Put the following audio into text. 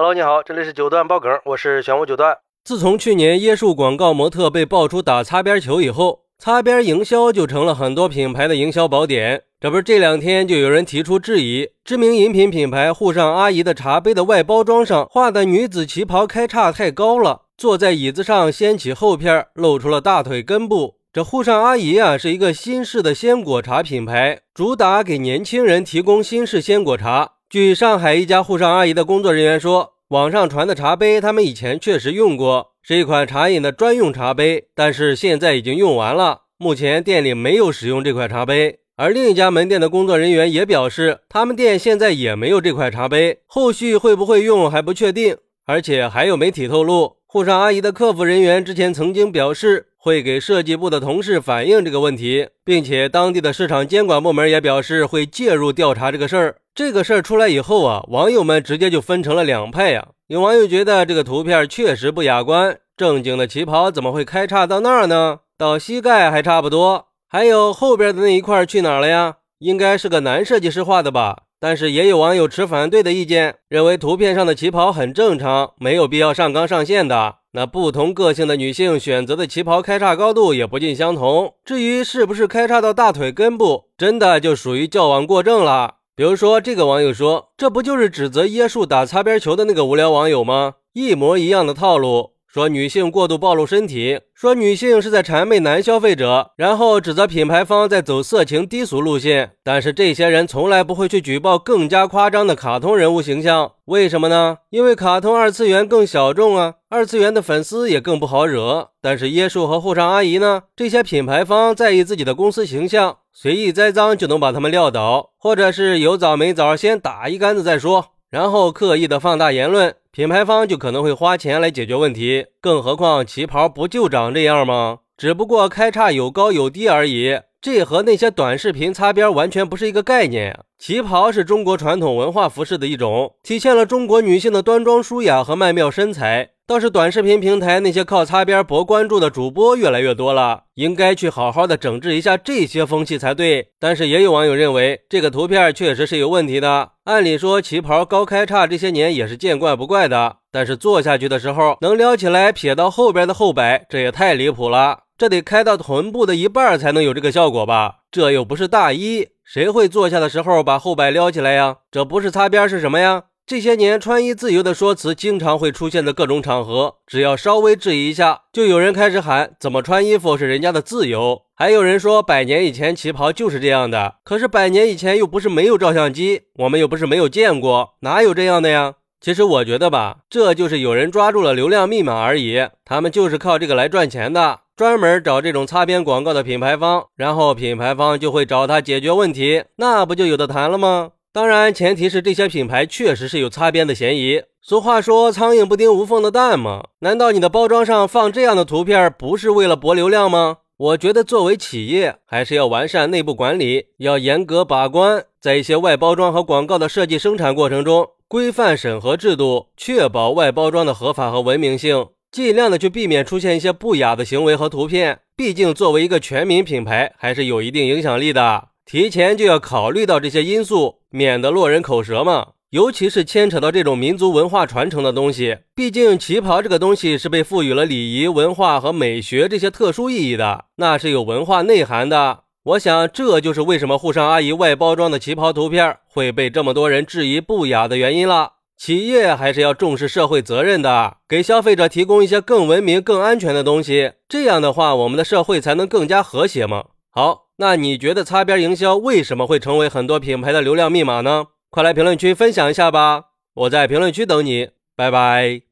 Hello，你好，这里是九段爆梗，我是玄武九段。自从去年椰树广告模特被爆出打擦边球以后，擦边营销就成了很多品牌的营销宝典。这不是这两天就有人提出质疑，知名饮品品牌沪上阿姨的茶杯的外包装上画的女子旗袍开叉太高了，坐在椅子上掀起后片，露出了大腿根部。这沪上阿姨啊，是一个新式的鲜果茶品牌，主打给年轻人提供新式鲜果茶。据上海一家沪上阿姨的工作人员说，网上传的茶杯他们以前确实用过，是一款茶饮的专用茶杯，但是现在已经用完了，目前店里没有使用这款茶杯。而另一家门店的工作人员也表示，他们店现在也没有这块茶杯，后续会不会用还不确定。而且还有媒体透露，沪上阿姨的客服人员之前曾经表示。会给设计部的同事反映这个问题，并且当地的市场监管部门也表示会介入调查这个事儿。这个事儿出来以后啊，网友们直接就分成了两派呀。有网友觉得这个图片确实不雅观，正经的旗袍怎么会开叉到那儿呢？到膝盖还差不多。还有后边的那一块去哪儿了呀？应该是个男设计师画的吧？但是也有网友持反对的意见，认为图片上的旗袍很正常，没有必要上纲上线的。那不同个性的女性选择的旗袍开叉高度也不尽相同。至于是不是开叉到大腿根部，真的就属于矫枉过正了。比如说，这个网友说：“这不就是指责椰树打擦边球的那个无聊网友吗？一模一样的套路。”说女性过度暴露身体，说女性是在谄媚男消费者，然后指责品牌方在走色情低俗路线。但是这些人从来不会去举报更加夸张的卡通人物形象，为什么呢？因为卡通二次元更小众啊，二次元的粉丝也更不好惹。但是椰树和沪上阿姨呢？这些品牌方在意自己的公司形象，随意栽赃就能把他们撂倒，或者是有枣没枣先打一竿子再说。然后刻意的放大言论，品牌方就可能会花钱来解决问题。更何况旗袍不就长这样吗？只不过开叉有高有低而已，这和那些短视频擦边完全不是一个概念。旗袍是中国传统文化服饰的一种，体现了中国女性的端庄舒雅和曼妙身材。倒是短视频平台那些靠擦边博关注的主播越来越多了，应该去好好的整治一下这些风气才对。但是也有网友认为这个图片确实是有问题的。按理说旗袍高开叉这些年也是见怪不怪的，但是坐下去的时候能撩起来撇到后边的后摆，这也太离谱了。这得开到臀部的一半才能有这个效果吧？这又不是大衣，谁会坐下的时候把后摆撩起来呀？这不是擦边是什么呀？这些年穿衣自由的说辞经常会出现在各种场合，只要稍微质疑一下，就有人开始喊怎么穿衣服是人家的自由。还有人说百年以前旗袍就是这样的，可是百年以前又不是没有照相机，我们又不是没有见过，哪有这样的呀？其实我觉得吧，这就是有人抓住了流量密码而已，他们就是靠这个来赚钱的，专门找这种擦边广告的品牌方，然后品牌方就会找他解决问题，那不就有的谈了吗？当然，前提是这些品牌确实是有擦边的嫌疑。俗话说“苍蝇不叮无缝的蛋”嘛，难道你的包装上放这样的图片不是为了博流量吗？我觉得作为企业，还是要完善内部管理，要严格把关，在一些外包装和广告的设计生产过程中，规范审核制度，确保外包装的合法和文明性，尽量的去避免出现一些不雅的行为和图片。毕竟，作为一个全民品牌，还是有一定影响力的。提前就要考虑到这些因素，免得落人口舌嘛。尤其是牵扯到这种民族文化传承的东西，毕竟旗袍这个东西是被赋予了礼仪、文化和美学这些特殊意义的，那是有文化内涵的。我想这就是为什么沪上阿姨外包装的旗袍图片会被这么多人质疑不雅的原因了。企业还是要重视社会责任的，给消费者提供一些更文明、更安全的东西，这样的话，我们的社会才能更加和谐嘛。好。那你觉得擦边营销为什么会成为很多品牌的流量密码呢？快来评论区分享一下吧！我在评论区等你，拜拜。